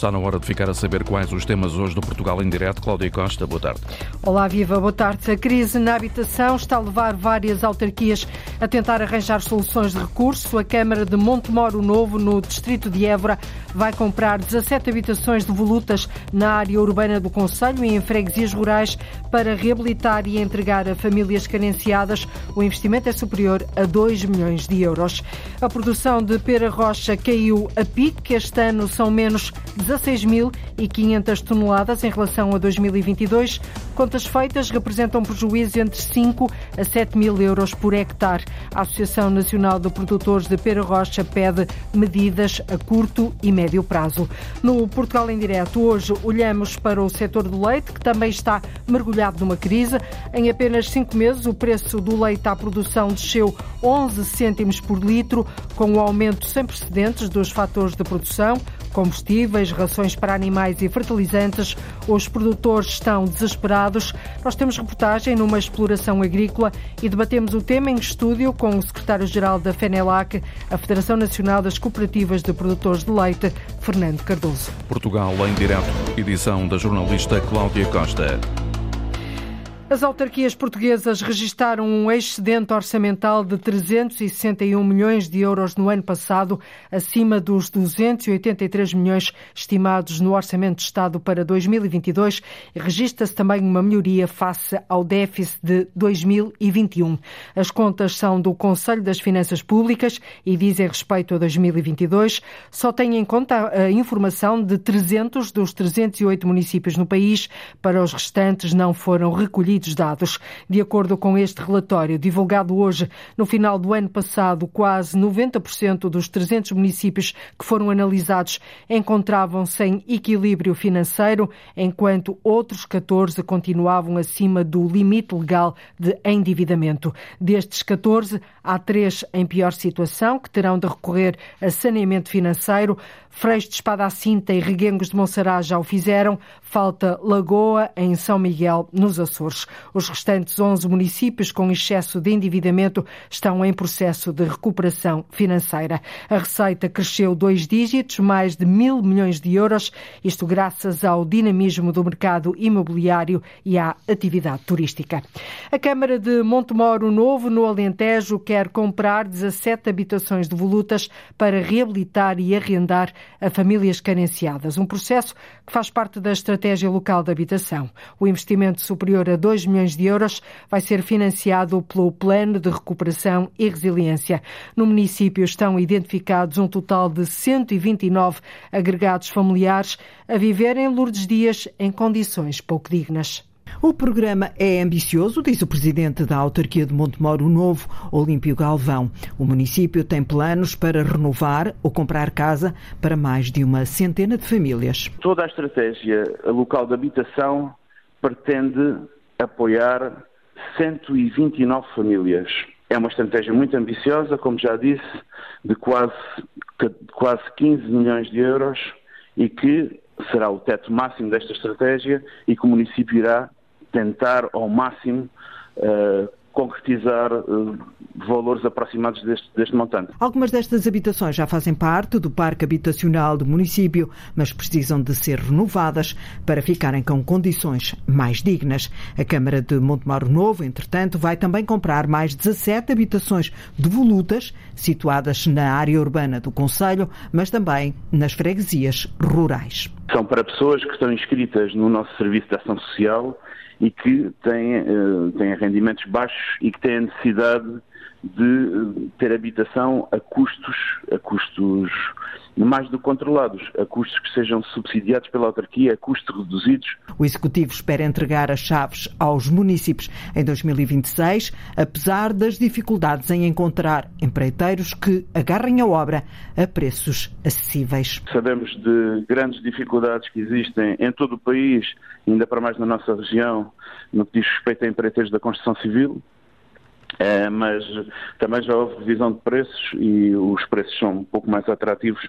Está na hora de ficar a saber quais os temas hoje do Portugal em Direto. Cláudia Costa, boa tarde. Olá, Viva, boa tarde. A crise na habitação está a levar várias autarquias a tentar arranjar soluções de recurso. A Câmara de Montemoro Novo, no distrito de Évora, vai comprar 17 habitações de volutas na área urbana do Conselho e em freguesias rurais para reabilitar e entregar a famílias carenciadas. O investimento é superior a 2 milhões de euros. A produção de pera rocha caiu a pique. Este ano são menos 16.500 toneladas em relação a 2022. Contas feitas representam prejuízo entre 5 a 7 mil euros por hectare. A Associação Nacional de Produtores de Pera Rocha pede medidas a curto e médio prazo. No Portugal em Direto, hoje olhamos para o setor do leite, que também está mergulhado numa crise. Em apenas cinco meses, o preço do leite à produção desceu 11 cêntimos por litro, com o aumento sem precedentes dos fatores de produção, combustíveis, rações para animais e fertilizantes. Os produtores estão desesperados. Nós temos reportagem numa exploração agrícola e debatemos o tema em estúdio com o secretário-geral da FENELAC, a Federação Nacional das Cooperativas de Produtores de Leite, Fernando Cardoso. Portugal em direto, edição da jornalista Cláudia Costa. As autarquias portuguesas registaram um excedente orçamental de 361 milhões de euros no ano passado, acima dos 283 milhões estimados no Orçamento de Estado para 2022. Registra-se também uma melhoria face ao déficit de 2021. As contas são do Conselho das Finanças Públicas e dizem respeito a 2022. Só têm em conta a informação de 300 dos 308 municípios no país. Para os restantes não foram recolhidos dados. De acordo com este relatório, divulgado hoje, no final do ano passado, quase 90% dos 300 municípios que foram analisados encontravam-se em equilíbrio financeiro, enquanto outros 14 continuavam acima do limite legal de endividamento. Destes 14, há três em pior situação, que terão de recorrer a saneamento financeiro. Freixo de Espada à Cinta e Reguengos de Monsaraz já o fizeram. Falta Lagoa, em São Miguel, nos Açores. Os restantes 11 municípios com excesso de endividamento estão em processo de recuperação financeira. A receita cresceu dois dígitos, mais de mil milhões de euros, isto graças ao dinamismo do mercado imobiliário e à atividade turística. A Câmara de Montemoro Novo, no Alentejo, quer comprar 17 habitações de volutas para reabilitar e arrendar a famílias carenciadas, um processo que faz parte da estratégia local de habitação. O investimento superior a 2 milhões de euros vai ser financiado pelo Plano de Recuperação e Resiliência. No município estão identificados um total de 129 agregados familiares a viver em Lourdes Dias em condições pouco dignas. O programa é ambicioso, diz o presidente da autarquia de Montemoro Novo, Olímpio Galvão. O município tem planos para renovar ou comprar casa para mais de uma centena de famílias. Toda a estratégia local de habitação pretende apoiar 129 famílias. É uma estratégia muito ambiciosa, como já disse, de quase, quase 15 milhões de euros e que será o teto máximo desta estratégia e que o município irá tentar ao máximo uh, concretizar uh, valores aproximados deste, deste, montante. Algumas destas habitações já fazem parte do parque habitacional do município, mas precisam de ser renovadas para ficarem com condições mais dignas. A Câmara de Montemaro Novo, entretanto, vai também comprar mais 17 habitações devolutas, situadas na área urbana do Conselho, mas também nas freguesias rurais. São para pessoas que estão inscritas no nosso Serviço de Ação Social e que têm, uh, têm rendimentos baixos e que têm a necessidade de ter habitação a custos, a custos mais do que controlados, a custos que sejam subsidiados pela autarquia, a custos reduzidos. O Executivo espera entregar as chaves aos municípios em 2026, apesar das dificuldades em encontrar empreiteiros que agarrem a obra a preços acessíveis. Sabemos de grandes dificuldades que existem em todo o país, ainda para mais na nossa região, no que diz respeito a empreiteiros da construção civil É, mas também já houve divisão de preços e os preços são um pouco mais atrativos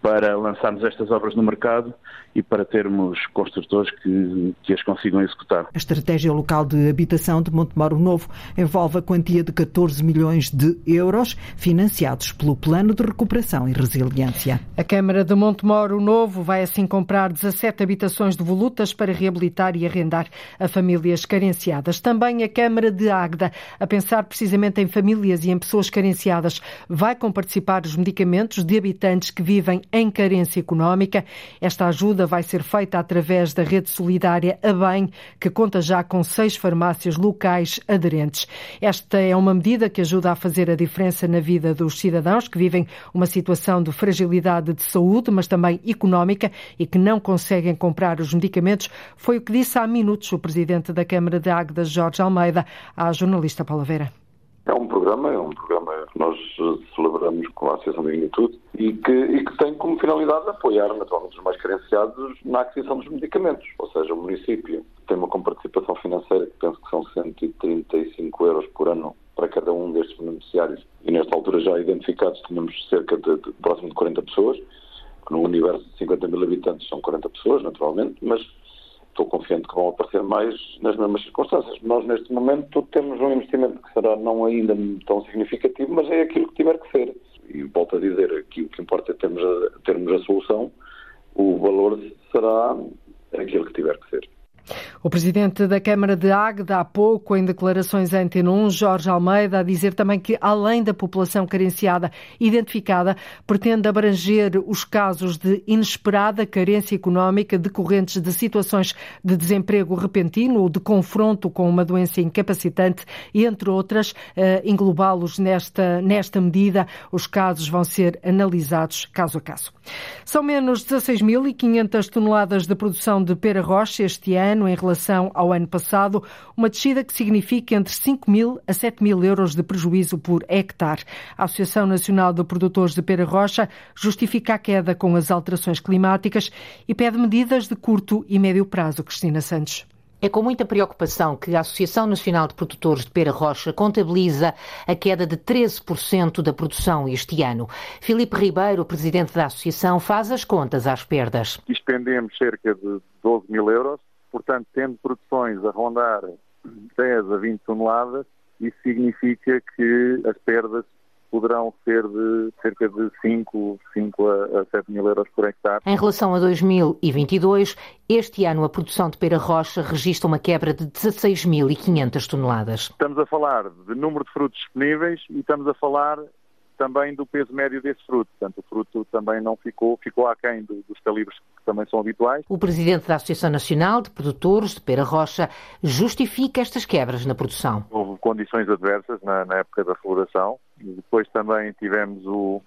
para lançarmos estas obras no mercado e para termos construtores que, que as consigam executar. A estratégia local de habitação de Montemoro Novo envolve a quantia de 14 milhões de euros financiados pelo Plano de Recuperação e Resiliência. A Câmara de Montemoro Novo vai assim comprar 17 habitações de volutas para reabilitar e arrendar a famílias carenciadas. Também a Câmara de Águeda, a pensar precisamente em famílias e em pessoas carenciadas, vai comparticipar os medicamentos de habitantes que vivem em carência económica. Esta ajuda vai ser feita através da rede solidária A Bem, que conta já com seis farmácias locais aderentes. Esta é uma medida que ajuda a fazer a diferença na vida dos cidadãos que vivem uma situação de fragilidade de saúde, mas também económica e que não conseguem comprar os medicamentos. Foi o que disse há minutos o presidente da Câmara de Águeda, Jorge Almeida, à jornalista Paula Vera. É um programa, é um programa que nós celebramos com a Associação de Magnitude e que, e que tem como finalidade apoiar naturalmente os mais carenciados na aquisição dos medicamentos. Ou seja, o município tem uma comparticipação financeira que penso que são 135 euros por ano para cada um destes beneficiários. E nesta altura já identificados tínhamos cerca de, de próximo de 40 pessoas. No universo de 50 mil habitantes são 40 pessoas, naturalmente, mas estou confiante que vão aparecer mais nas mesmas circunstâncias. Nós, neste momento, temos um investimento que será não ainda tão significativo, mas é aquilo que tiver que ser. E volto a dizer, aqui o que importa é termos a, termos a solução, o valor será aquilo que tiver que ser. O presidente da Câmara de Águeda, há pouco, em declarações à Antena 1, Jorge Almeida, a dizer também que, além da população carenciada identificada, pretende abranger os casos de inesperada carência económica decorrentes de situações de desemprego repentino ou de confronto com uma doença incapacitante, entre outras, eh, englobá-los nesta, nesta medida. Os casos vão ser analisados caso a caso. São menos 16.500 toneladas de produção de pera rocha este ano ano em relação ao ano passado, uma descida que significa entre 5 mil a 7 mil euros de prejuízo por hectare. A Associação Nacional de Produtores de Pera Rocha justifica a queda com as alterações climáticas e pede medidas de curto e médio prazo. Cristina Santos. É com muita preocupação que a Associação Nacional de Produtores de Pera Rocha contabiliza a queda de 13% da produção este ano. Filipe Ribeiro, presidente da associação, faz as contas às perdas. Expendemos cerca de 12 mil euros Portanto, tendo produções a rondar 10 a 20 toneladas, isso significa que as perdas poderão ser de cerca de 5, 5 a 7 mil euros por hectare. Em relação a 2022, este ano a produção de pera rocha registra uma quebra de 16.500 toneladas. Estamos a falar de número de frutos disponíveis e estamos a falar também do peso médio desse fruto. Portanto, o fruto também não ficou, ficou aquém do, dos calibres que também são habituais. O presidente da Associação Nacional de Produtores de Pera Rocha justifica estas quebras na produção. Houve condições adversas na, na época da floração. Depois também tivemos o,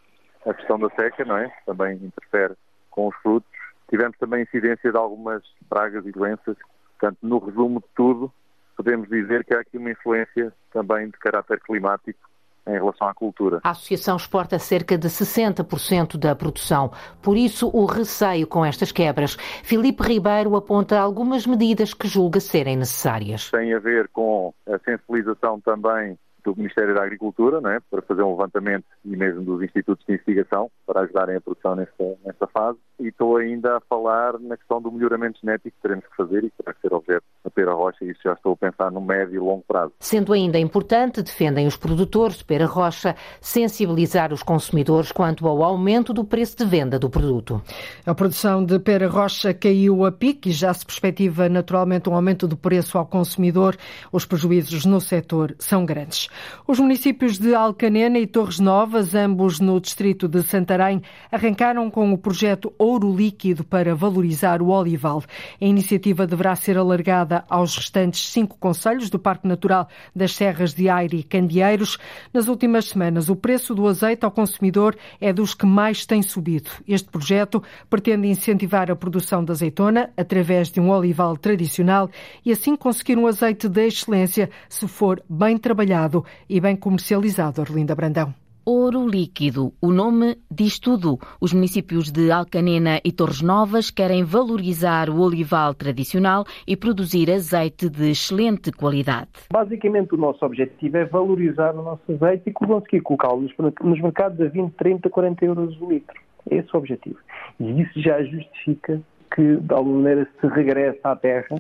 a questão da seca, não é? Também interfere com os frutos. Tivemos também incidência de algumas pragas e doenças. Portanto, no resumo de tudo, podemos dizer que há aqui uma influência também de caráter climático em relação à cultura. A associação exporta cerca de 60% da produção, por isso o receio com estas quebras. Filipe Ribeiro aponta algumas medidas que julga serem necessárias. Tem a ver com a sensibilização também do Ministério da Agricultura, né, para fazer um levantamento e mesmo dos institutos de investigação para ajudarem a produção nesta, nesta fase. E estou ainda a falar na questão do melhoramento genético que teremos que fazer e que terá que ser objeto da pera rocha, e isso já estou a pensar no médio e longo prazo. Sendo ainda importante, defendem os produtores de pera rocha, sensibilizar os consumidores quanto ao aumento do preço de venda do produto. A produção de pera rocha caiu a pique e já se perspectiva naturalmente um aumento do preço ao consumidor. Os prejuízos no setor são grandes. Os municípios de Alcanena e Torres Novas, ambos no distrito de Santarém, arrancaram com o projeto Ouro Líquido para valorizar o olival. A iniciativa deverá ser alargada aos restantes cinco conselhos do Parque Natural das Serras de Aire e Candeeiros. Nas últimas semanas, o preço do azeite ao consumidor é dos que mais tem subido. Este projeto pretende incentivar a produção de azeitona através de um olival tradicional e assim conseguir um azeite de excelência se for bem trabalhado e bem comercializado, Orlinda Brandão. Ouro líquido. O nome diz tudo. Os municípios de Alcanena e Torres Novas querem valorizar o olival tradicional e produzir azeite de excelente qualidade. Basicamente, o nosso objetivo é valorizar o nosso azeite e conseguir colocá-lo nos mercados a 20, 30, 40 euros o litro. Esse é o objetivo. E isso já justifica que, de alguma maneira, se regresse à terra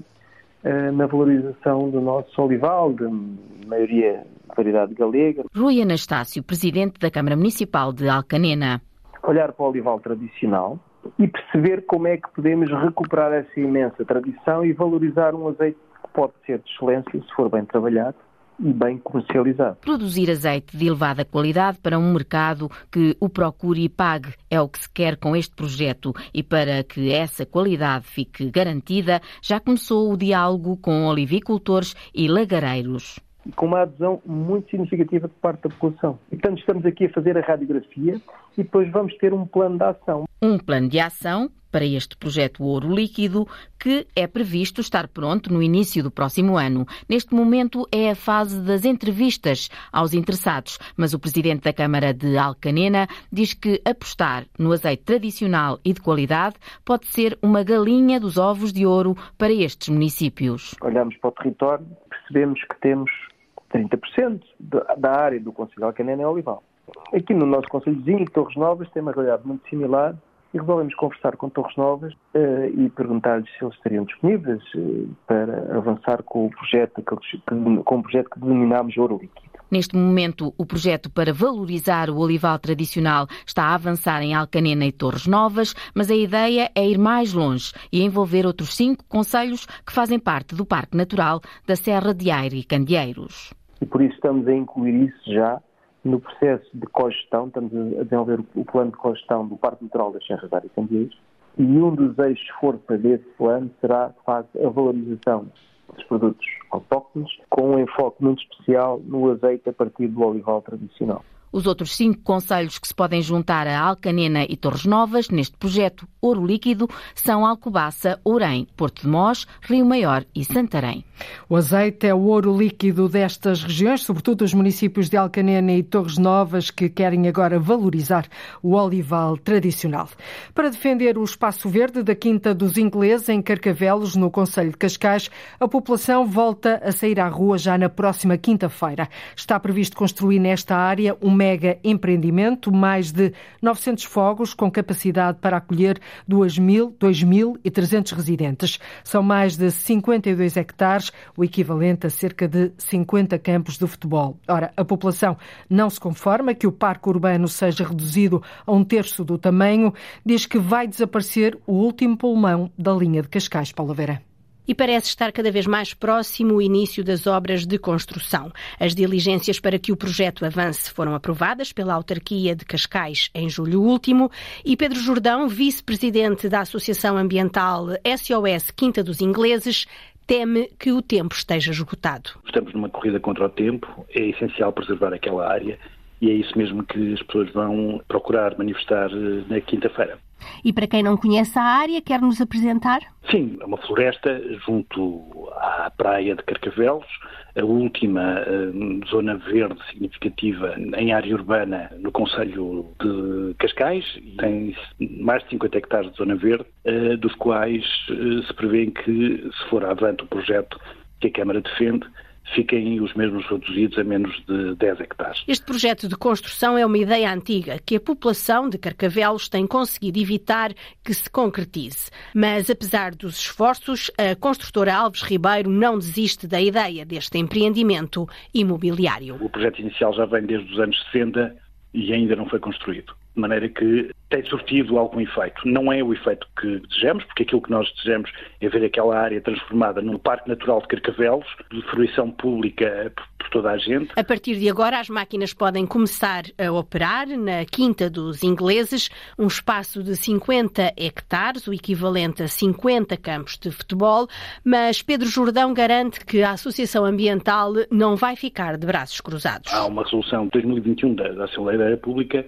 na valorização do nosso olival, de maioria variedade galega. Rui Anastácio, presidente da Câmara Municipal de Alcanena. Olhar para o olival tradicional e perceber como é que podemos recuperar essa imensa tradição e valorizar um azeite que pode ser de excelência se for bem trabalhado bem comercializado. Produzir azeite de elevada qualidade para um mercado que o procure e pague é o que se quer com este projeto e para que essa qualidade fique garantida, já começou o diálogo com olivicultores e lagareiros com uma adesão muito significativa de parte da população. E, portanto, estamos aqui a fazer a radiografia e depois vamos ter um plano de ação. Um plano de ação para este projeto Ouro Líquido, que é previsto estar pronto no início do próximo ano. Neste momento é a fase das entrevistas aos interessados, mas o presidente da Câmara de Alcanena diz que apostar no azeite tradicional e de qualidade pode ser uma galinha dos ovos de ouro para estes municípios. Olhamos para o território, percebemos que temos 30% da área do Conselho Alcanena é olival. Aqui no nosso Conselhozinho, Torres Novas, tem uma realidade muito similar e resolvemos conversar com Torres Novas uh, e perguntar-lhes se eles estariam disponíveis uh, para avançar com o projeto, com o projeto que denominámos Ouro Líquido. Neste momento, o projeto para valorizar o olival tradicional está a avançar em Alcanena e Torres Novas, mas a ideia é ir mais longe e envolver outros cinco conselhos que fazem parte do Parque Natural da Serra de Aire e Candeeiros e por isso estamos a incluir isso já no processo de cogestão, estamos a desenvolver o plano de cogestão do Parque Natural das Serras da Candeias e um dos eixos força desse plano será, de a valorização dos produtos autóctones com um enfoque muito especial no azeite a partir do olival tradicional. Os outros cinco conselhos que se podem juntar a Alcanena e Torres Novas neste projeto Ouro Líquido são Alcobaça, Ourém, Porto de Mós, Rio Maior e Santarém. O azeite é o ouro líquido destas regiões, sobretudo os municípios de Alcanena e Torres Novas, que querem agora valorizar o olival tradicional. Para defender o espaço verde da Quinta dos Ingleses, em Carcavelos, no Conselho de Cascais, a população volta a sair à rua já na próxima quinta-feira. Está previsto construir nesta área um mega empreendimento, mais de 900 fogos com capacidade para acolher 2.300 residentes. São mais de 52 hectares, o equivalente a cerca de 50 campos de futebol. Ora, a população não se conforma que o parque urbano seja reduzido a um terço do tamanho, diz que vai desaparecer o último pulmão da linha de Cascais, Paulo Vera e parece estar cada vez mais próximo o início das obras de construção. As diligências para que o projeto avance foram aprovadas pela autarquia de Cascais em julho último e Pedro Jordão, vice-presidente da Associação Ambiental SOS Quinta dos Ingleses, teme que o tempo esteja esgotado. Estamos numa corrida contra o tempo, é essencial preservar aquela área e é isso mesmo que as pessoas vão procurar manifestar eh, na quinta-feira. E para quem não conhece a área, quer nos apresentar? Sim, é uma floresta junto à praia de Carcavelos, a última uh, zona verde significativa em área urbana no Conselho de Cascais, tem mais de 50 hectares de zona verde, uh, dos quais uh, se prevê que, se for avante o projeto que a Câmara defende, fiquem os mesmos reduzidos a menos de 10 hectares. Este projeto de construção é uma ideia antiga que a população de Carcavelos tem conseguido evitar que se concretize. Mas, apesar dos esforços, a construtora Alves Ribeiro não desiste da ideia deste empreendimento imobiliário. O projeto inicial já vem desde os anos 60 e ainda não foi construído de maneira que tem surtido algum efeito. Não é o efeito que desejamos, porque aquilo que nós desejamos é ver aquela área transformada num parque natural de Carcavelos, de fruição pública por toda a gente. A partir de agora, as máquinas podem começar a operar na Quinta dos Ingleses, um espaço de 50 hectares, o equivalente a 50 campos de futebol, mas Pedro Jordão garante que a Associação Ambiental não vai ficar de braços cruzados. Há uma resolução de 2021 da Assembleia da República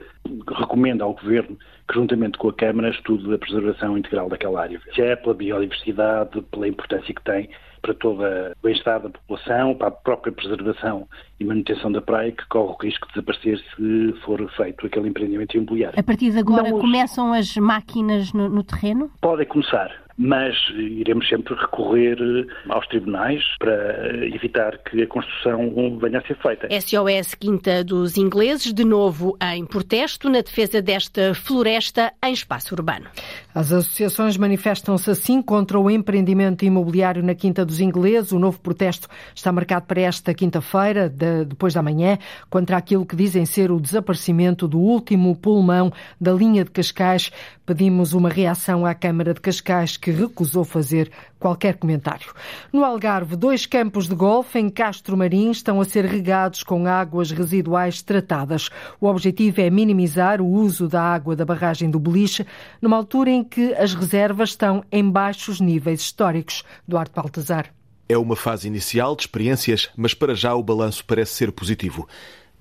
recomenda ao Governo que, juntamente com a Câmara, estude a preservação integral daquela área. Já é pela biodiversidade, pela importância que tem, para todo o bem-estar da população, para a própria preservação e manutenção da praia, que corre o risco de desaparecer se for feito aquele empreendimento imobiliário. A partir de agora Não, começam as máquinas no, no terreno? Podem começar mas iremos sempre recorrer eh, aos tribunais para evitar que a construção venha a ser feita. SOS Quinta dos Ingleses, de novo em protesto na defesa desta floresta em espaço urbano. As associações manifestam-se assim contra o empreendimento imobiliário na Quinta dos Ingleses. O novo protesto está marcado para esta quinta-feira, de, depois da manhã, contra aquilo que dizem ser o desaparecimento do último pulmão da linha de Cascais. Pedimos uma reação à Câmara de Cascais que recusou fazer qualquer comentário. No Algarve, dois campos de golfe em Castro Marim estão a ser regados com águas residuais tratadas. O objetivo é minimizar o uso da água da barragem do Beliche, numa altura em que as reservas estão em baixos níveis históricos. Duarte Baltazar. É uma fase inicial de experiências, mas para já o balanço parece ser positivo.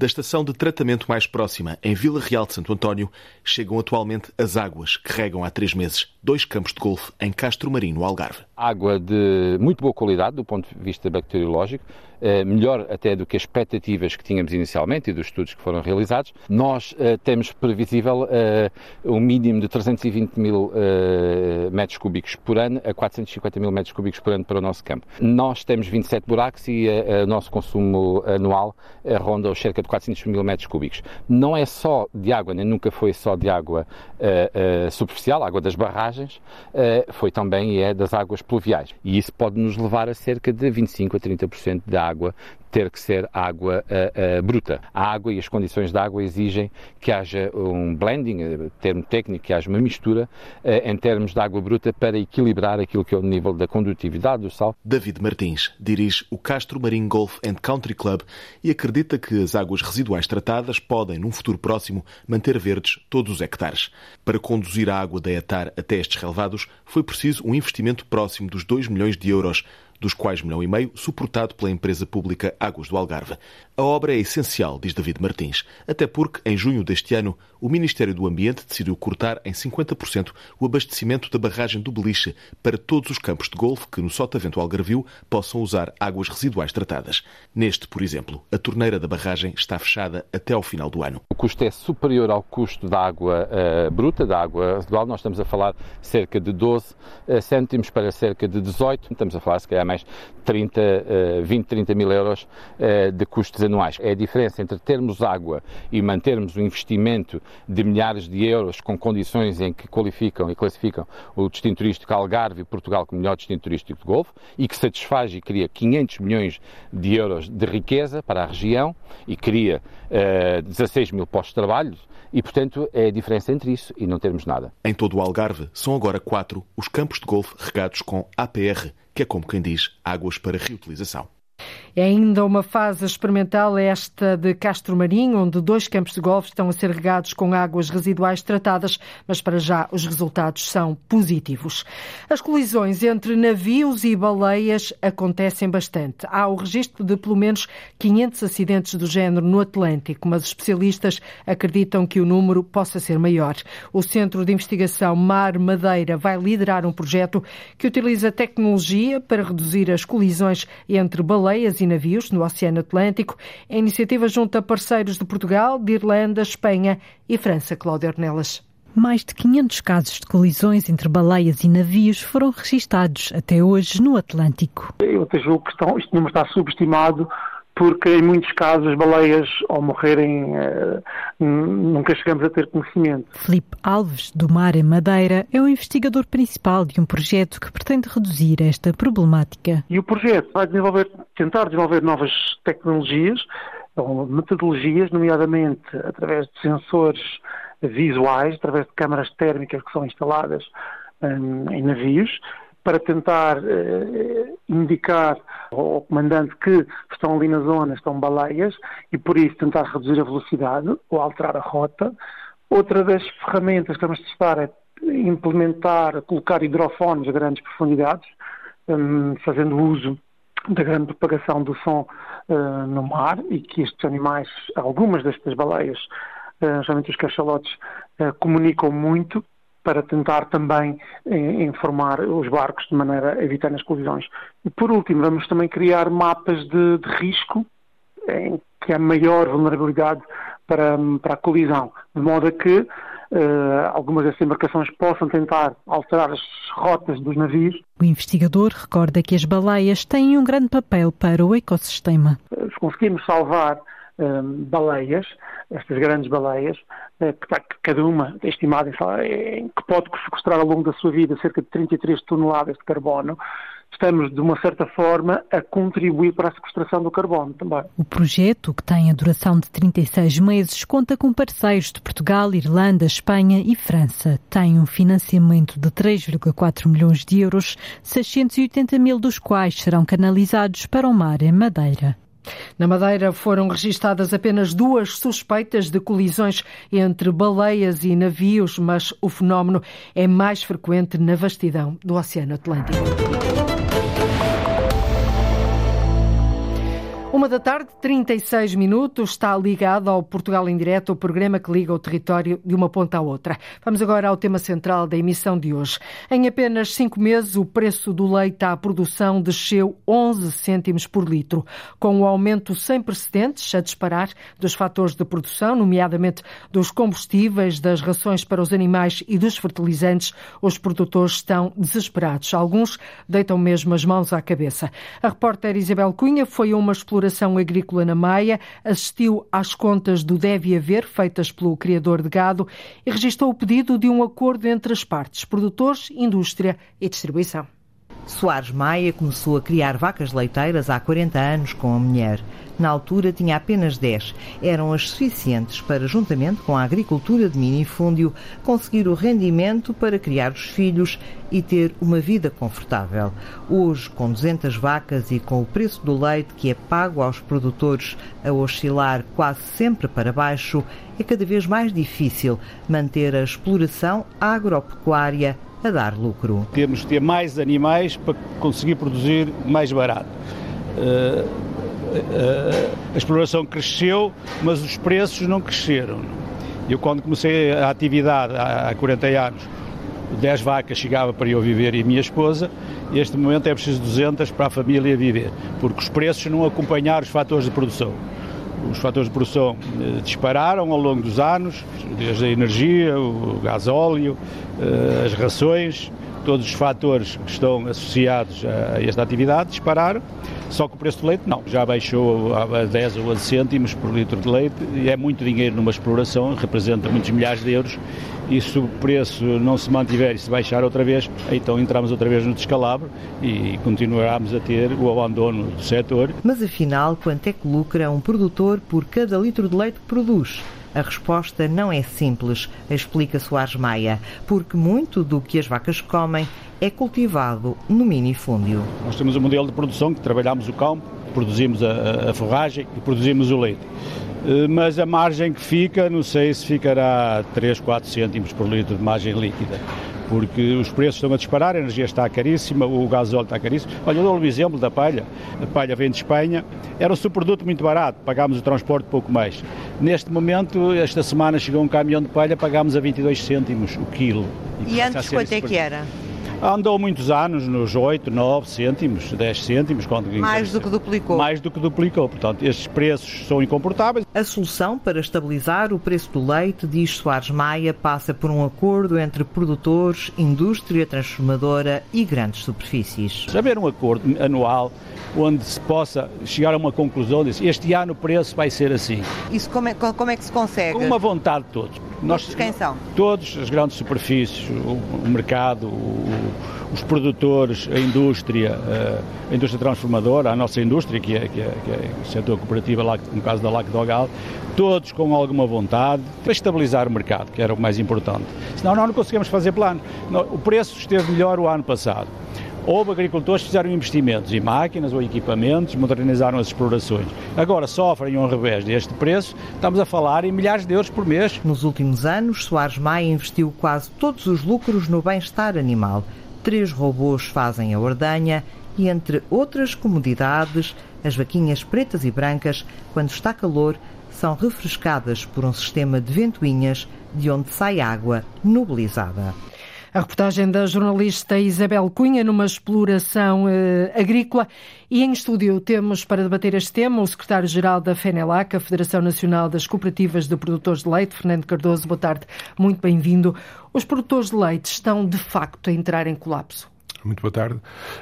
Da estação de tratamento mais próxima, em Vila Real de Santo António, chegam atualmente as águas que regam há três meses dois campos de golfe em Castro Marinho, no Algarve. Água de muito boa qualidade do ponto de vista bacteriológico, melhor até do que as expectativas que tínhamos inicialmente e dos estudos que foram realizados. Nós uh, temos previsível uh, um mínimo de 320 mil uh, metros cúbicos por ano a 450 mil metros cúbicos por ano para o nosso campo. Nós temos 27 buracos e o nosso consumo anual ronda os cerca de 400 mil metros cúbicos. Não é só de água, nem nunca foi só de água superficial, água das barragens, foi também e é das águas pluviais. E isso pode nos levar a cerca de 25 a 30% da água água ter que ser água uh, uh, bruta. A água e as condições da água exigem que haja um blending, eh, termo técnico, que haja uma mistura uh, em termos de água bruta para equilibrar aquilo que é o nível da condutividade do sal. David Martins dirige o Castro Marinho Golf and Country Club e acredita que as águas residuais tratadas podem, num futuro próximo, manter verdes todos os hectares. Para conduzir a água da etar até estes relevados, foi preciso um investimento próximo dos 2 milhões de euros, dos quais milhão e meio suportado pela empresa pública Águas do Algarve. A obra é essencial, diz David Martins, até porque, em junho deste ano, o Ministério do Ambiente decidiu cortar em 50% o abastecimento da barragem do Beliche para todos os campos de golfe que, no Sotavento Algarvio, possam usar águas residuais tratadas. Neste, por exemplo, a torneira da barragem está fechada até ao final do ano. O custo é superior ao custo da água uh, bruta, da água residual. Nós estamos a falar cerca de 12 uh, cêntimos para cerca de 18. Estamos a falar, se calhar, mais 30, uh, 20, 30 mil euros uh, de custos anuais. É a diferença entre termos água e mantermos um investimento de milhares de euros com condições em que qualificam e classificam o destino turístico Algarve e Portugal como melhor destino turístico do Golfo e que satisfaz e cria 500 milhões de euros de riqueza para a região e cria uh, 16 mil postos de trabalho e, portanto, é a diferença entre isso e não termos nada. Em todo o Algarve, são agora quatro os campos de golfe regados com APR, que é como quem diz águas para reutilização. É ainda uma fase experimental esta de Castro Marinho, onde dois campos de golfe estão a ser regados com águas residuais tratadas, mas para já os resultados são positivos. As colisões entre navios e baleias acontecem bastante. Há o registro de pelo menos 500 acidentes do género no Atlântico, mas especialistas acreditam que o número possa ser maior. O Centro de Investigação Mar Madeira vai liderar um projeto que utiliza tecnologia para reduzir as colisões entre baleias e navios no Oceano Atlântico. A iniciativa junta parceiros de Portugal, de Irlanda, Espanha e França. Cláudia Ornelas. Mais de 500 casos de colisões entre baleias e navios foram registados até hoje no Atlântico. Eu até julgo que este número está subestimado porque em muitos casos as baleias, ao morrerem, eh, nunca chegamos a ter conhecimento. Felipe Alves, do Mar em Madeira, é o investigador principal de um projeto que pretende reduzir esta problemática. E o projeto vai desenvolver, tentar desenvolver novas tecnologias, metodologias, nomeadamente através de sensores visuais, através de câmaras térmicas que são instaladas um, em navios, para tentar eh, indicar ao comandante que estão ali na zona, estão baleias, e por isso tentar reduzir a velocidade ou alterar a rota. Outra das ferramentas que vamos testar é implementar, colocar hidrofones a grandes profundidades, um, fazendo uso da grande propagação do som uh, no mar e que estes animais, algumas destas baleias, uh, geralmente os cachalotes, comunicam muito para tentar também eh, informar os barcos de maneira a evitar as colisões. E por último, vamos também criar mapas de, de risco em que há maior vulnerabilidade para, para a colisão, de modo a que Uh, algumas dessas embarcações possam tentar alterar as rotas dos navios. O investigador recorda que as baleias têm um grande papel para o ecossistema. Se conseguirmos salvar uh, baleias, estas grandes baleias, que cada uma é estimada em, que pode sequestrar ao longo da sua vida cerca de 33 toneladas de carbono, estamos, de uma certa forma, a contribuir para a sequestração do carbono também. O projeto, que tem a duração de 36 meses, conta com parceiros de Portugal, Irlanda, Espanha e França. Tem um financiamento de 3,4 milhões de euros, 680 mil dos quais serão canalizados para o mar em Madeira. Na Madeira foram registadas apenas duas suspeitas de colisões entre baleias e navios, mas o fenómeno é mais frequente na vastidão do Oceano Atlântico. Uma da tarde, 36 minutos, está ligado ao Portugal em Direto, o programa que liga o território de uma ponta à outra. Vamos agora ao tema central da emissão de hoje. Em apenas cinco meses, o preço do leite à produção desceu 11 cêntimos por litro, com o um aumento sem precedentes a disparar dos fatores de produção, nomeadamente dos combustíveis, das rações para os animais e dos fertilizantes. Os produtores estão desesperados. Alguns deitam mesmo as mãos à cabeça. A repórter Isabel Cunha foi uma exploração exploração agrícola na Maia, assistiu às contas do Deve Haver, feitas pelo criador de gado, e registrou o pedido de um acordo entre as partes, produtores, indústria e distribuição. Soares Maia começou a criar vacas leiteiras há 40 anos com a mulher. Na altura tinha apenas 10. Eram as suficientes para, juntamente com a agricultura de minifúndio, conseguir o rendimento para criar os filhos e ter uma vida confortável. Hoje, com 200 vacas e com o preço do leite que é pago aos produtores a oscilar quase sempre para baixo, é cada vez mais difícil manter a exploração agropecuária a dar lucro. Temos de ter mais animais para conseguir produzir mais barato. Uh, a exploração cresceu, mas os preços não cresceram. Eu, quando comecei a atividade há 40 anos, 10 vacas chegava para eu viver e minha esposa, e este momento é preciso 200 para a família viver, porque os preços não acompanharam os fatores de produção. Os fatores de produção eh, dispararam ao longo dos anos, desde a energia, o gasóleo, eh, as rações, todos os fatores que estão associados a esta atividade dispararam, só que o preço do leite não, já baixou a 10 ou 11 cêntimos por litro de leite e é muito dinheiro numa exploração, representa muitos milhares de euros e se o preço não se mantiver e se baixar outra vez, então entramos outra vez no descalabro e continuaremos a ter o abandono do setor. Mas afinal, quanto é que lucra um produtor por cada litro de leite que produz? A resposta não é simples, explica Soares Maia, porque muito do que as vacas comem é cultivado no minifúndio. Nós temos um modelo de produção que trabalhamos o campo, produzimos a, a forragem e produzimos o leite. Eh, mas a margem que fica, não sei se ficará 3, 4 cêntimos por litro de margem líquida porque os preços estão a disparar, a energia está caríssima, o gasóleo está caríssimo. Olha, eu dou um exemplo da palha. A palha vem de Espanha, era um subproduto muito barato, pagámos o transporte pouco mais. Neste momento, esta semana chegou um caminhão de palha, pagámos a 22 cêntimos o quilo. E, e antes quanto é que era? Andou muitos anos nos 8, 9 cêntimos, 10 cêntimos. Quando... Mais do que duplicou. Mais do que duplicou. Portanto, estes preços são incomportáveis. A solução para estabilizar o preço do leite, diz Soares Maia, passa por um acordo entre produtores, indústria transformadora e grandes superfícies. Haver um acordo anual onde se possa chegar a uma conclusão disso. Este ano o preço vai ser assim. Isso como é, como é que se consegue? Com uma vontade de todos. Nós, quem são? Todos, as grandes superfícies, o, o mercado, o, os produtores, a indústria, a indústria transformadora, a nossa indústria, que é, que é, que é o setor cooperativo, no caso da Lacdogal, todos com alguma vontade para estabilizar o mercado, que era o mais importante. Senão nós não conseguimos fazer plano. O preço esteve melhor o ano passado. Houve agricultores que fizeram investimentos em máquinas ou equipamentos, modernizaram as explorações. Agora sofrem um revés deste preço, estamos a falar em milhares de euros por mês. Nos últimos anos, Soares Maia investiu quase todos os lucros no bem-estar animal. Três robôs fazem a ordenha e, entre outras comodidades, As vaquinhas pretas e brancas, quando está calor, são refrescadas por um sistema de ventoinhas de onde sai água nubilizada. A reportagem da jornalista Isabel Cunha numa exploração eh, agrícola. E em estúdio temos para debater este tema o secretário-geral da FENELAC, a Federação Nacional das Cooperativas de Produtores de Leite, Fernando Cardoso. Boa tarde, muito bem-vindo. Os produtores de leite estão de facto a entrar em colapso? Muito boa tarde.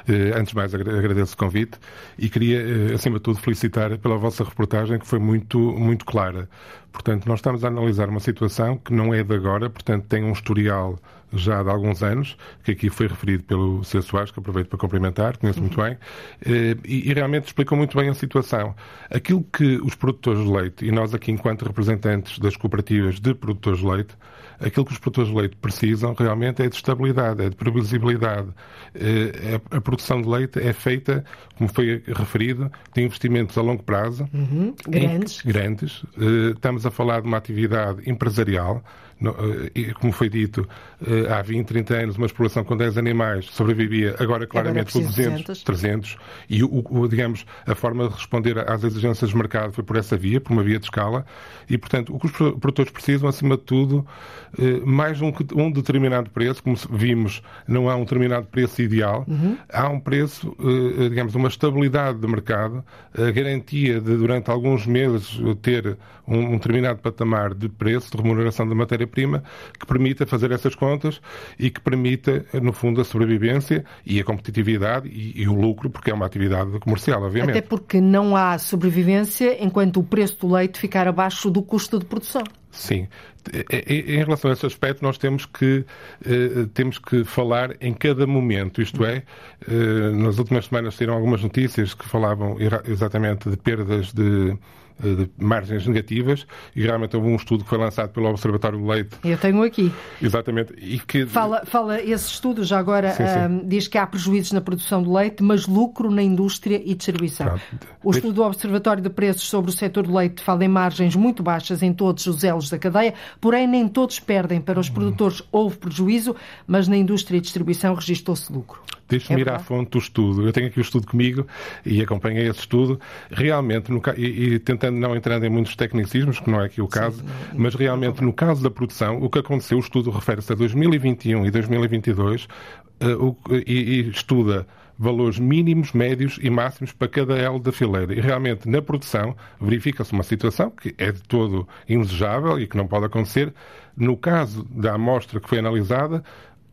Eh, antes de mais, agradeço o convite e queria, eh, acima de tudo, felicitar pela vossa reportagem, que foi muito, muito clara. Portanto, nós estamos a analisar uma situação que não é de agora, portanto, tem um historial já de alguns anos, que aqui foi referido pelo Sr. Soares, que aproveito para cumprimentar, conheço muito bem, eh, e, e realmente explicou muito bem a situação. Aquilo que os produtores de leite, e nós aqui enquanto representantes das cooperativas de produtores de leite, aquilo que os produtores de leite precisam realmente é de estabilidade, é de previsibilidade. Eh, a produção de leite é feita, como foi referido, de investimentos a longo prazo. Uhum. Grandes. Grandes. Eh, estamos a falar de uma atividade empresarial como foi dito, eh, há 20, 30 anos, uma exploração com 10 animais sobrevivia, agora claramente por 200, 300, e, o, o, digamos, a forma de responder às exigências do mercado foi por essa via, por uma via de escala, e, portanto, o que os produtores precisam, acima de tudo, eh, mais um, um determinado preço, como vimos, não há um determinado preço ideal, uhum. há um preço, digamos, uma estabilidade de mercado, a garantia de, durante alguns meses, ter um, um determinado patamar de preço, de remuneração da matéria matéria-prima que permita fazer essas contas e que permita, no fundo, a sobrevivência e a competitividade e, e o lucro, porque é uma atividade comercial, obviamente. Até porque não há sobrevivência enquanto o preço do leite ficar abaixo do custo de produção. Sim. Em relação a esse aspecto, nós temos que, eh, temos que falar em cada momento. Isto é, eh, nas últimas semanas saíram algumas notícias que falavam exatamente de perdas de de margens negativas e realmente houve um estudo que foi lançado pelo Observatório do Leite. Eu tenho aqui. Exatamente. E que... fala, fala esse estudo já agora sim, sim. Um, diz que há prejuízos na produção do leite, mas lucro na indústria e distribuição. Pronto. O estudo do Observatório de Preços sobre o setor do leite fala em margens muito baixas em todos os elos da cadeia, porém nem todos perdem. Para os produtores houve prejuízo, mas na indústria e distribuição registrou-se lucro. Deixe-me é ir à fonte do estudo. Eu tenho aqui o estudo comigo e acompanhei esse estudo. Realmente, no, e, e, tentando não entrar em muitos tecnicismos, que não é aqui o caso, Sim, mas realmente no caso da produção, o que aconteceu, o estudo refere-se a 2021 e 2022 uh, o, e, e estuda valores mínimos, médios e máximos para cada L da fileira. E realmente, na produção, verifica-se uma situação que é de todo indesejável e que não pode acontecer. No caso da amostra que foi analisada,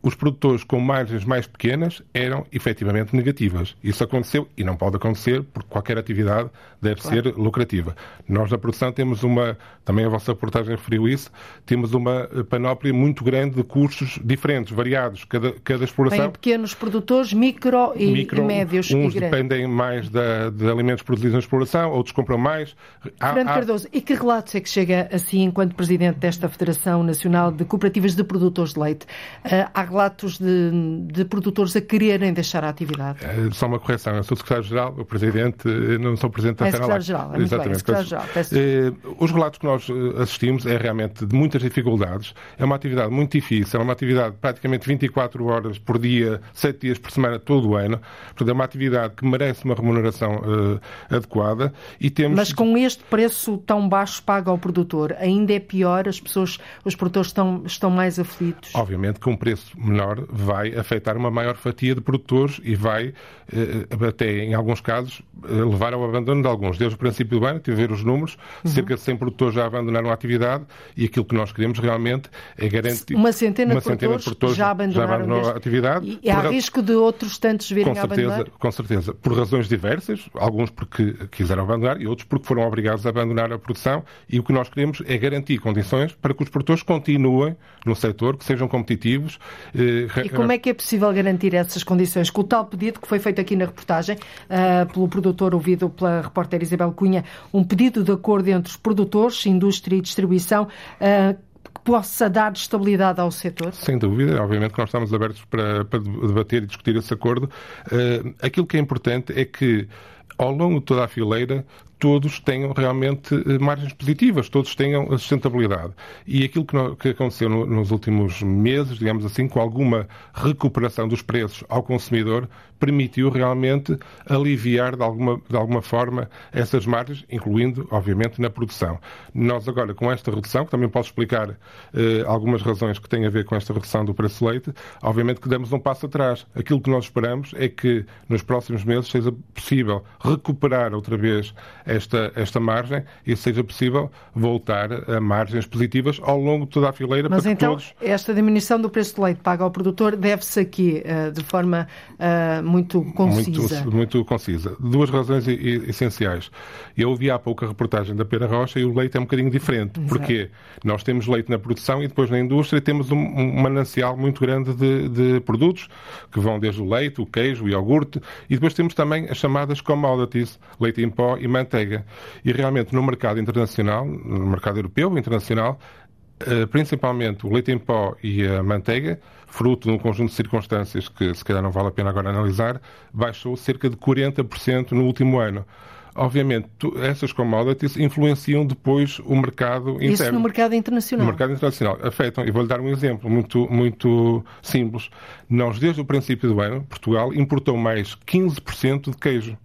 os produtores com margens mais pequenas eram efetivamente negativas. Isso aconteceu e não pode acontecer porque qualquer atividade deve claro. ser lucrativa. Nós na produção temos uma, também a vossa reportagem referiu isso, temos uma panóplia muito grande de custos diferentes, variados. Cada, cada exploração. Tem pequenos produtores, micro e micro, médios uns e dependem mais da, de alimentos produzidos na exploração, outros compram mais. Fernando há, Cardoso, e que relatos é que chega assim enquanto presidente desta Federação Nacional de Cooperativas de Produtores de Leite? Uh, há relatos de, de, produtores a quererem deixar a atividade? É, só uma correção. Eu sou secretário-geral, o presidente, não sou presidente da é secretário-geral, é Exatamente. Bem, secretário-geral. Eh, os relatos que nós eh, assistimos é realmente de muitas dificuldades. É uma atividade muito difícil, é uma atividade praticamente 24 horas por dia, 7 dias por semana, todo o ano. Portanto, é uma atividade que merece uma remuneração uh, adequada e temos... Mas com este preço tão baixo pago ao produtor, ainda é pior? As pessoas, os produtores estão, estão mais aflitos? Obviamente que um preço menor vai afetar uma maior fatia de produtores e vai, uh, até em alguns casos, levar ao abandono de alguns. Desde o princípio do ano, tive a ver os números, uhum. cerca de 100 produtores já abandonaram a atividade e aquilo que nós queremos realmente é garantir... Uma centena, uma de, centena produtores de produtores já abandonaram, já abandonaram a atividade. E há por... risco de outros tantos virem com certeza, a abandonar? Com certeza. Por razões diversas, alguns porque quiseram abandonar e outros porque foram obrigados a abandonar a produção e o que nós queremos é garantir condições para que os produtores continuem no setor, que sejam competitivos. Eh, e como é que é possível garantir essas condições? Com o tal pedido que foi feito aqui na reportagem, uh, pelo produtor ouvido pela repórter Isabel Cunha, um pedido de acordo entre os produtores, indústria e distribuição, uh, que possa dar estabilidade ao setor? Sem dúvida, obviamente que nós estamos abertos para, para debater e discutir esse acordo. Uh, aquilo que é importante é que ao longo de toda a fileira, todos tenham realmente eh, margens positivas, todos tenham sustentabilidade. E aquilo que, que aconteceu no, nos últimos meses, digamos assim, com alguma recuperação dos preços ao consumidor, permitiu realmente aliviar de alguma, de alguma forma essas margens, incluindo, obviamente, na produção. Nós agora, com esta redução, que também posso explicar eh, algumas razões que têm a ver com esta redução do preço do leite, obviamente que damos um passo atrás. Aquilo que nós esperamos é que nos próximos meses seja possível recuperar outra vez esta, esta margem e seja possível voltar a margens positivas ao longo de toda a fileira Mas para então, que todos... esta diminuição do preço do leite pago ao produtor deve-se aqui uh, de forma uh, muito concisa? Muito, muito concisa. Duas razões essenciais. Eu ouvi há pouco a reportagem da Pera Rocha e o leite é um bocadinho diferente. Exato. Porque nós temos leite na produção e depois na indústria temos um, um manancial muito grande de, de, produtos que vão desde o leite, o queijo, o iogurte e depois temos também as chamadas commodities, leite em pó e manteiga. E realmente no mercado internacional, no mercado europeu e internacional, eh, principalmente o leite em pó e a manteiga, fruto de um conjunto de circunstâncias que se calhar não vale a pena agora analisar, baixou cerca de 40% no último ano. Obviamente, essas commodities influenciam depois o mercado interno. Isso no mercado internacional. No mercado internacional. Afetam. E vou-lhe dar um exemplo muito, muito simples. Nós, desde o princípio do ano, Portugal importou mais 15% de queijo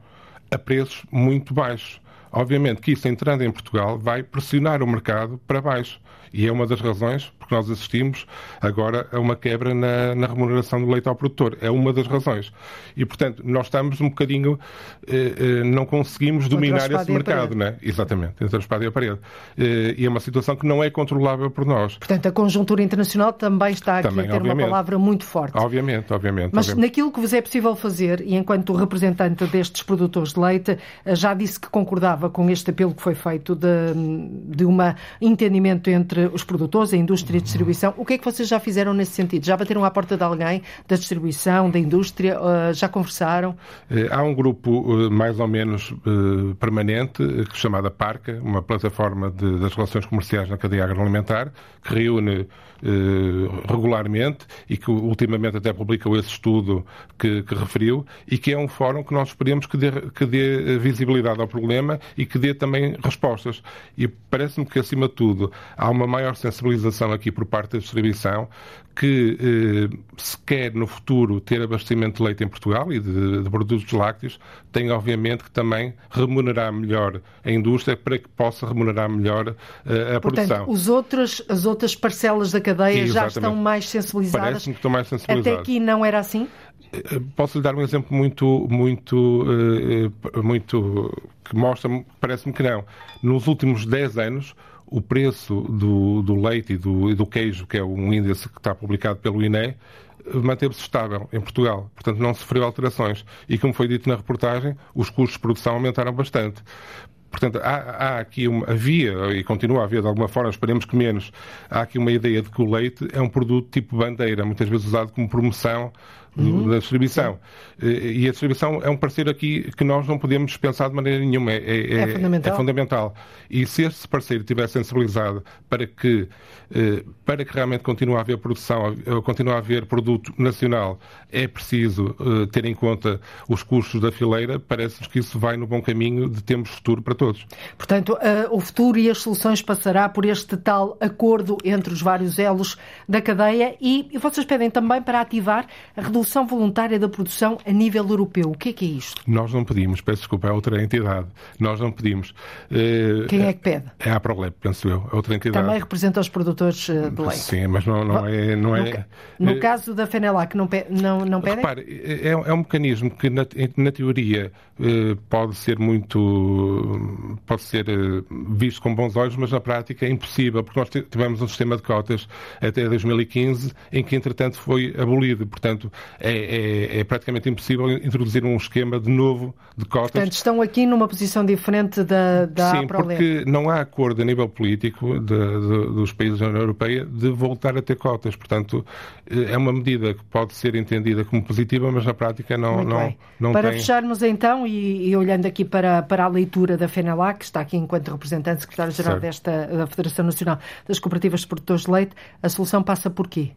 a preços muito baixos. Obviamente que isso, entrando em Portugal, vai pressionar o mercado para baixo. E é uma das razões porque nós assistimos agora a uma quebra na, na remuneração do leite ao produtor. É uma das razões. E, portanto, nós estamos um bocadinho. Eh, eh, não conseguimos dominar esse mercado, né? Exatamente, entre a espada e a parede. Eh, e é uma situação que não é controlável por nós. Portanto, a conjuntura internacional também está aqui também, a ter obviamente. uma palavra muito forte. Obviamente, obviamente. Mas obviamente. naquilo que vos é possível fazer, e enquanto representante destes produtores de leite, eh, já disse que concordava com este apelo que foi feito de, de um entendimento entre os produtores, a indústria e a distribuição. O que é que vocês já fizeram nesse sentido? Já bateram à porta de alguém da distribuição, da indústria? Uh, já conversaram? Eh, há um grupo eh, mais ou menos eh, permanente, chamada Parca, uma plataforma de, das relações comerciais na cadeia agroalimentar, que reúne regularmente e que ultimamente até publicou esse estudo que, que, referiu e que é um fórum que nós esperemos que dê, que dê visibilidade ao problema e que dê também respostas. E parece-me que, acima de tudo, há uma maior sensibilização aqui por parte da distribuição que eh, se quer no futuro ter abastecimento de leite em Portugal e de, de, produtos lácteos, tem obviamente que também remunerar melhor a indústria para que possa remunerar melhor eh, a Portanto, produção. Os outros, as outras parcelas da cadeia Exatamente. já estão mais sensibilizadas? Parece-me que estão mais sensibilizadas. Até aqui não era assim? Eh, posso lhe dar um exemplo muito, muito, eh, muito que mostra, parece-me que não. Nos últimos 10 anos, o preço do, do leite e do, e do, queijo, que é um índice que está publicado pelo INE, manteve-se estável em Portugal. Portanto, não sofreu alterações. E, como foi dito na reportagem, os custos de produção aumentaram bastante. Portanto, há, há, aqui uma, havia, e continua a haver de alguma forma, esperemos que menos, há aqui uma ideia de que o leite é um produto tipo bandeira, muitas vezes usado como promoção uhum. da distribuição. E a distribuição é um parceiro aqui que nós não podemos dispensar de maneira nenhuma. É, é, é, fundamental. é fundamental. E se esse parceiro estiver sensibilizado para que, eh, para que realmente continue a haver produção, continue a haver produto nacional, é preciso eh, ter em conta os custos da fileira, parece-nos que isso vai no bom caminho de termos futuro para todos. Portanto, eh, o futuro e as soluções passará por este tal acordo entre os vários elos da cadeia e, vocês pedem também para ativar a redução Voluntária da Produção a nível europeu. O que é que é isto? Nós não pedimos, peço desculpa, é outra entidade. Nós não pedimos. Eh, Quem é que pede? É a Prolep, penso eu, é outra entidade. Também representa os produtores eh, de leite. Sim, mas não, não é... Não no, é no é, caso da Fenelac, não, não, não pedem? Repare, é, é um mecanismo que na, na teoria eh, pode ser muito... pode ser visto com bons olhos, mas na prática é impossível, porque nós tivemos um sistema de cotas até 2015 em que, entretanto, foi abolido. Portanto, é, é, é, praticamente impossível introduzir um esquema de novo de cotas. Portanto, estão aqui numa posição diferente da, da Sim, porque não há acordo a nível político de, de, dos países da União Europeia de voltar a ter cotas. Portanto, é uma medida que pode ser entendida como positiva, mas na prática não, não, não para tem... fecharmos então, e, e, olhando aqui para, para a leitura da FENALAC, que está aqui enquanto representante secretário-geral desta da Federação Nacional das Cooperativas de Produtores de Leite, a solução passa por quê?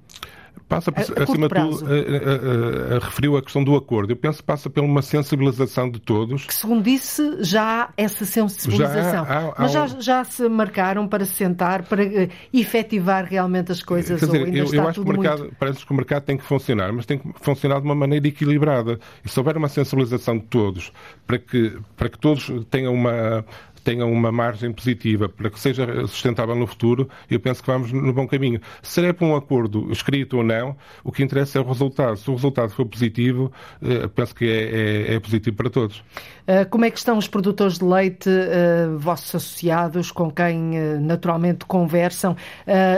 Passa, a, acima de tudo, a, a, a, referiu a questão do acordo. Eu penso que passa por uma sensibilização de todos. Que, segundo disse, já há essa sensibilização. Já há, há, Mas já, já se marcaram para se sentar, para uh, efetivar realmente as coisas? Quer dizer, eu, eu acho que o mercado, muito... parece que o mercado tem que funcionar, mas tem que funcionar de uma maneira equilibrada. E se houver uma sensibilização de todos, para que, para que todos tenham uma tenham uma margem positiva para que seja sustentável no futuro, eu penso que vamos no bom caminho. Se é para um acordo escrito ou não, o que interessa é o resultado. Se o resultado for positivo, eh, penso que é, é, é positivo para todos. Eh, como é que estão os produtores de leite, eh, vossos associados, com quem naturalmente conversam?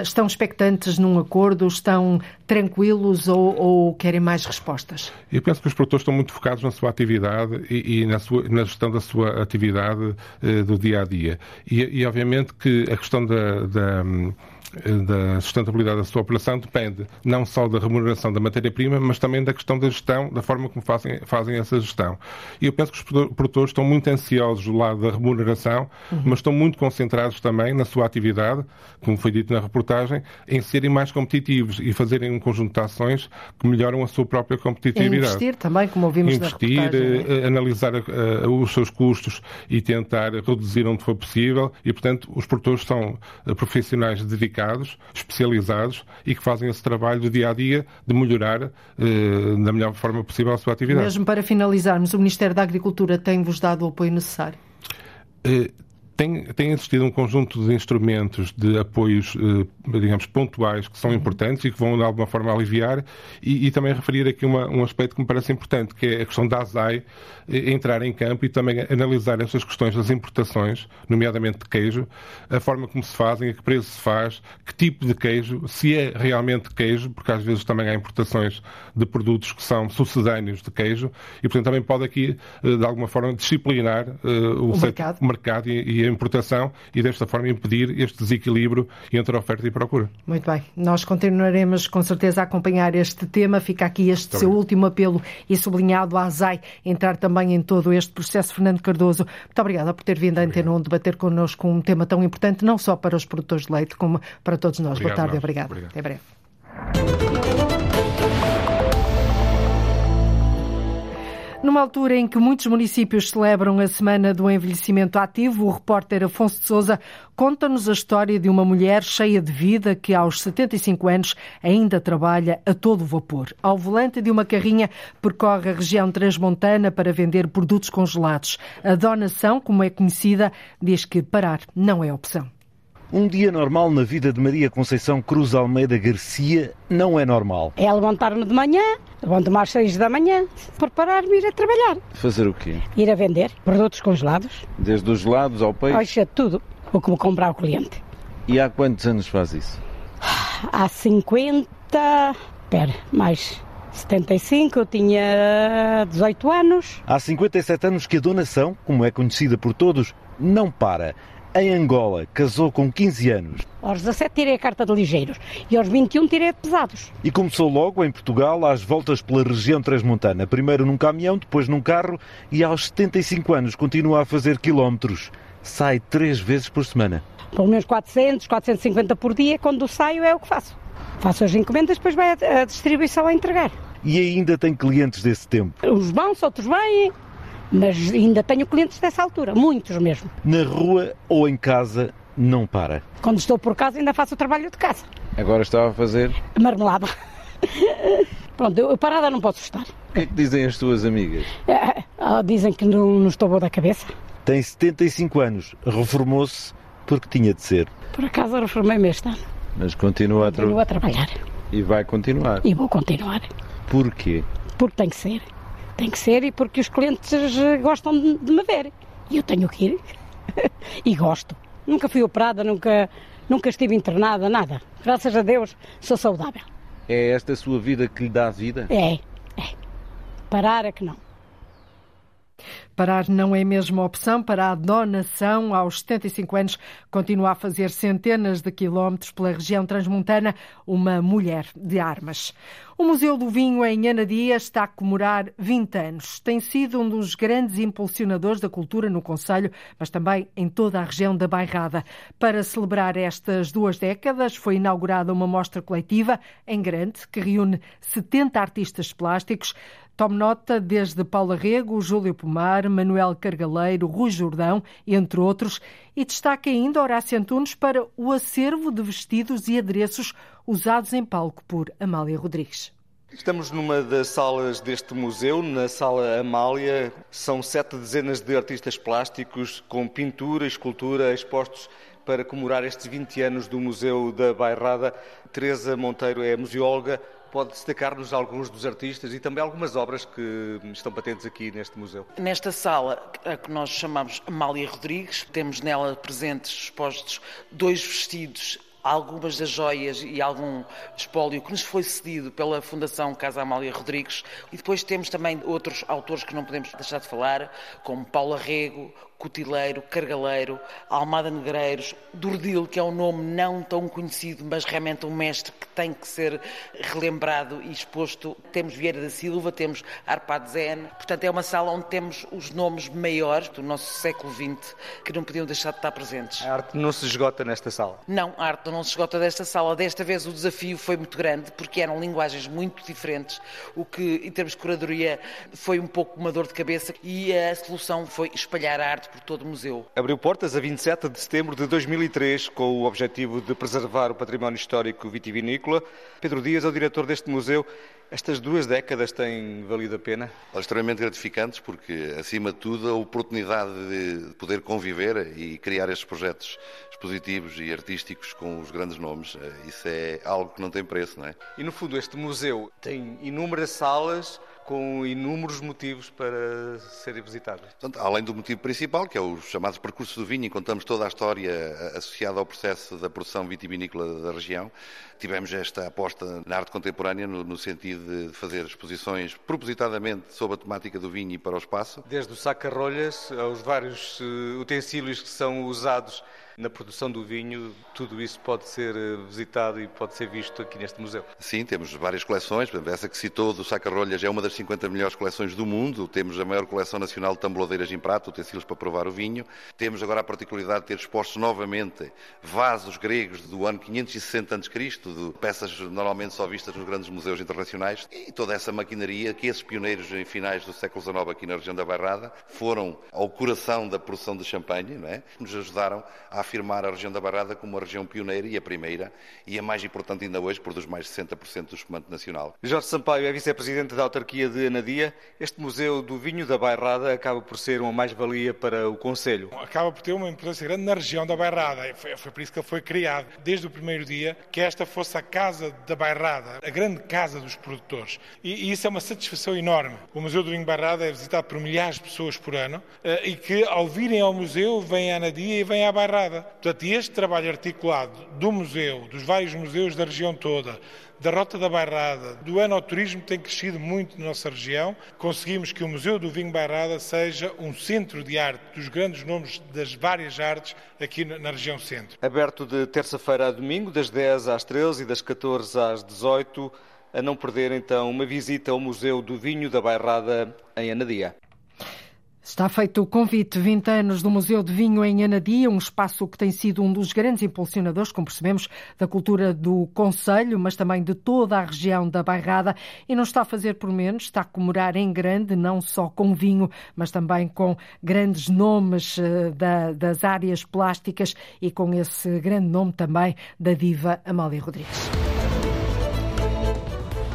Estão expectantes num acordo? Estão tranquilos ou, ou, querem mais respostas? Eu penso que os produtores estão muito focados na sua atividade e, e na, sua, na, gestão da sua atividade do dia a dia. E, e obviamente que a questão da, da da sustentabilidade da sua operação depende não só da remuneração da matéria-prima, mas também da questão da gestão, da forma como fazem, fazem essa gestão. E eu penso que os produtores estão muito ansiosos do lado da remuneração, uhum. mas estão muito concentrados também na sua atividade, como foi dito na reportagem, em serem mais competitivos e fazerem um conjunto de ações que melhoram a sua própria competitividade. E investir também, como ouvimos investir, na reportagem. Investir, é? analisar uh, os seus custos e tentar reduzir onde for possível e, portanto, os produtores são uh, profissionais dedicados qualificados, especializados e que fazem esse trabalho do dia a dia de melhorar eh, da melhor forma possível a sua atividade. Mesmo para finalizarmos, o Ministério da Agricultura tem-vos dado o apoio necessário? Eh, tem, tem existido um conjunto de instrumentos de apoios, eh, digamos, pontuais que são importantes e que vão de alguma forma aliviar. E, e também referir aqui uma, um aspecto que me parece importante, que é a questão da ASAI eh, entrar em campo e também analisar essas questões das importações, nomeadamente de queijo, a forma como se fazem, a que preço se faz, que tipo de queijo, se é realmente queijo, porque às vezes também há importações de produtos que são sucedâneos de queijo e, portanto, também pode aqui, eh, de alguma forma, disciplinar o, o mercado, mercado e, e importação e desta forma impedir este desequilíbrio entre oferta e procura. Muito bem. Nós continuaremos com certeza a acompanhar este tema. Fica aqui este Muito seu bem. último apelo e sublinhado a ASAI entrar também em todo este processo. Fernando Cardoso, muito obrigada por ter vindo à Antena 1 debater connosco um tema tão importante, não só para os produtores de leite, como para todos nós. Obrigado, Boa tarde, obrigado. obrigado. Até breve. Numa altura em que muitos municípios celebram a Semana do Envelhecimento Ativo, o repórter Afonso de Souza conta-nos a história de uma mulher cheia de vida que aos 75 anos ainda trabalha a todo vapor. Ao volante de uma carrinha percorre a região transmontana para vender produtos congelados. A donação, como é conhecida, diz que parar não é opção. Um dia normal na vida de Maria Conceição Cruz Almeida Garcia não é normal. É levantar-me de manhã, levanto-me às seis da manhã, preparar-me e ir a trabalhar. Fazer o quê? Ir a vender produtos congelados. Desde os gelados ao peixe? Peixe, tudo o que me comprar o cliente. E há quantos anos faz isso? Há 50... Espera, mais 75, eu tinha 18 anos. Há 57 anos que a donação, como é conhecida por todos, não para em Angola, casou com 15 anos. Aos 17 tirei a carta de ligeiros e aos 21 tirei de pesados. E começou logo em Portugal às voltas pela região transmontana. Primeiro num caminhão, depois num carro e aos 75 anos continua a fazer quilómetros. Sai três vezes por semana. Pelo menos 400, 450 por dia. Quando saio é o que faço. Faço as encomendas, depois vai a distribuição a entregar. E ainda tem clientes desse tempo? Uns vão, outros vêm. Mas ainda tenho clientes dessa altura, muitos mesmo. Na rua ou em casa, não para? Quando estou por casa, ainda faço o trabalho de casa. Agora estava a fazer? Marmelada. Pronto, eu parada não posso estar. O que é que dizem as tuas amigas? É, dizem que não, não estou boa da cabeça. Tem 75 anos, reformou-se porque tinha de ser. Por acaso reformei-me este ano. Mas continua, continua a, tra... a trabalhar. E vai continuar? E vou continuar. Porquê? Porque tem que ser. Tem que ser e porque os clientes eh, gostam de me ver. E eu tenho que ir. e gosto. Nunca fui operada, nunca, nunca estive internada, nada. Graças a Deus sou saudável. É esta a sua vida que lhe dá vida? É, é. Parar é que não. Parar não é mesmo opção para a donação. Aos 75 anos, continua a fazer centenas de quilómetros pela região transmontana uma mulher de armas. O Museu do Vinho em Anadia está a comemorar 20 anos. Tem sido um dos grandes impulsionadores da cultura no Conselho, mas também em toda a região da Bairrada. Para celebrar estas duas décadas, foi inaugurada uma mostra coletiva em grande que reúne 70 artistas plásticos. Tome nota desde Paula Rego, Júlio Pomar, Manuel Cargaleiro, Rui Jordão, entre outros, e destaca ainda Horácio Antunes para o acervo de vestidos e adereços usados em palco por Amália Rodrigues. Estamos numa das salas deste museu, na Sala Amália. São sete dezenas de artistas plásticos com pintura e escultura expostos para comemorar estes 20 anos do Museu da Bairrada. Teresa Monteiro é museóloga pode destacar-nos alguns dos artistas e também algumas obras que estão patentes aqui neste museu. Nesta sala, a que nós chamamos Amália Rodrigues, temos nela presentes expostos dois vestidos algumas das joias e algum espólio que nos foi cedido pela Fundação Casa Amália Rodrigues. E depois temos também outros autores que não podemos deixar de falar, como Paula Rego, Cotileiro, Cargaleiro, Almada Negreiros, Durdil, que é um nome não tão conhecido, mas realmente um mestre que tem que ser relembrado e exposto. Temos Vieira da Silva, temos Arpad Zen. Portanto, é uma sala onde temos os nomes maiores do nosso século XX que não podiam deixar de estar presentes. A arte não se esgota nesta sala? Não, a arte não se esgota desta sala. Desta vez o desafio foi muito grande, porque eram linguagens muito diferentes, o que, em termos de curadoria, foi um pouco uma dor de cabeça e a solução foi espalhar a arte por todo o museu. Abriu portas a 27 de setembro de 2003 com o objetivo de preservar o património histórico vitivinícola. Pedro Dias é o diretor deste museu. Estas duas décadas têm valido a pena? Extremamente gratificantes, porque, acima de tudo, a oportunidade de poder conviver e criar estes projetos expositivos e artísticos com os grandes nomes, eh, isso é algo que não tem preço, não é? E, no fundo, este museu tem inúmeras salas com inúmeros motivos para serem visitados. Portanto, além do motivo principal, que é os chamados percursos do vinho, e contamos toda a história associada ao processo da produção vitivinícola da região, tivemos esta aposta na arte contemporânea no, no sentido de fazer exposições propositadamente sobre a temática do vinho e para o espaço. Desde o saca-rolhas aos vários uh, utensílios que são usados na produção do vinho, tudo isso pode ser eh, visitado e pode ser visto aqui neste museu. Sim, temos várias coleções. Essa que citou do Saca-Rolhas é uma das 50 melhores coleções do mundo. Temos a maior coleção nacional de tamboladeiras em prato, utensílios para provar o vinho. Temos agora a particularidade de ter expostos novamente vasos gregos do ano 560 a.C., de peças normalmente só vistas nos grandes museus internacionais. E toda essa maquinaria que esses pioneiros em finais do século XIX aqui na região da Bairrada foram ao coração da produção de champanhe, não é? nos ajudaram a afirmar a região da Barrada como a região pioneira e a primeira e a mais importante ainda hoje, produz mais de 60% do espumante nacional. Jorge Sampaio é vice-presidente da autarquia de Anadia. Este Museu do Vinho da Bairrada acaba por ser uma mais-valia para o Conselho. Acaba por ter uma importância grande na região da Bairrada. Foi, foi por isso que ele foi criado, desde o primeiro dia, que esta fosse a casa da Bairrada, a grande casa dos produtores. E, e isso é uma satisfação enorme. O Museu do Vinho Bairrada é visitado por milhares de pessoas por ano eh, e que, ao virem ao museu, vêm à Anadia e vêm à Bairrada. Portanto, este trabalho articulado do museu, dos vários museus da região toda, da Rota da Bairrada, do enoturismo tem crescido muito na nossa região. Conseguimos que o Museu do Vinho Bairrada seja um centro de arte dos grandes nomes das várias artes aqui na região centro. Aberto de terça-feira a domingo, das 10 às 13 e das 14 às 18, a não perder então uma visita ao Museu do Vinho da Bairrada em Anadia. Está feito o convite 20 anos do Museu de Vinho em Anadia, um espaço que tem sido um dos grandes impulsionadores, como percebemos, da cultura do Conselho, mas também de toda a região da Bairrada. E não está a fazer por menos, está a comemorar em grande, não só com vinho, mas também com grandes nomes uh, da, das áreas plásticas e com esse grande nome também da diva Amália Rodrigues.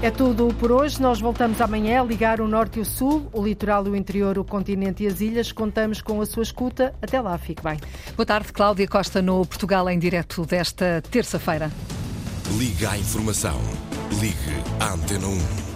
É tudo por hoje. Nós voltamos amanhã a ligar o norte e o sul, o litoral e o interior, o continente e as ilhas. Contamos com a sua escuta. Até lá, fique bem. Boa tarde, Cláudia Costa, no Portugal em direto desta terça-feira. Liga à informação. Ligue à Antena 1.